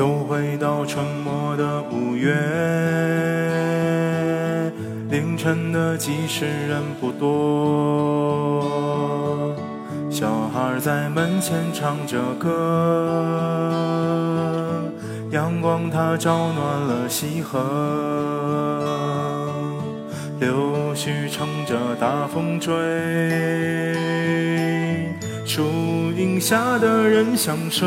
又回到沉默的五月，凌晨的集市人不多，小孩在门前唱着歌，阳光它照暖了溪河，柳絮乘着大风追，树荫下的人想睡。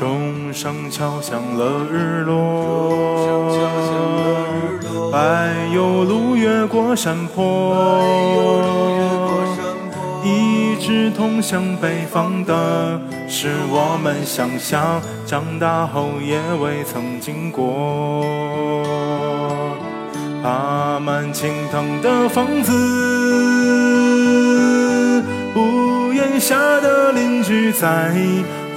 钟声敲响了日落，白油路越过山坡，一直通向北方的，是我们想象长大后也未曾经过。爬满青藤的房子，屋檐下的邻居在。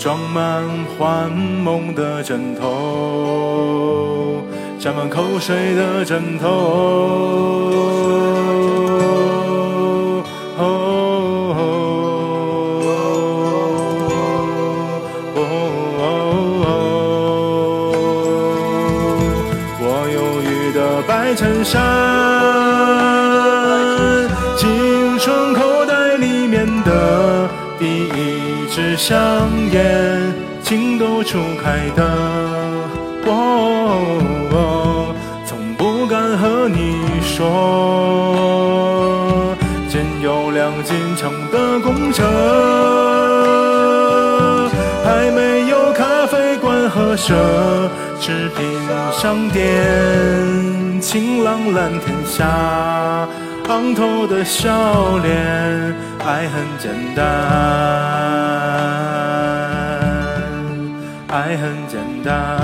装满幻梦的枕头，沾满口水的枕头。我忧郁的白衬衫，一支香。烟，情窦初开的我，从不敢和你说。仅有辆进城的公车，还没有咖啡馆和奢侈品商店。晴朗蓝天下，昂头的笑脸，爱很简单。爱很简单。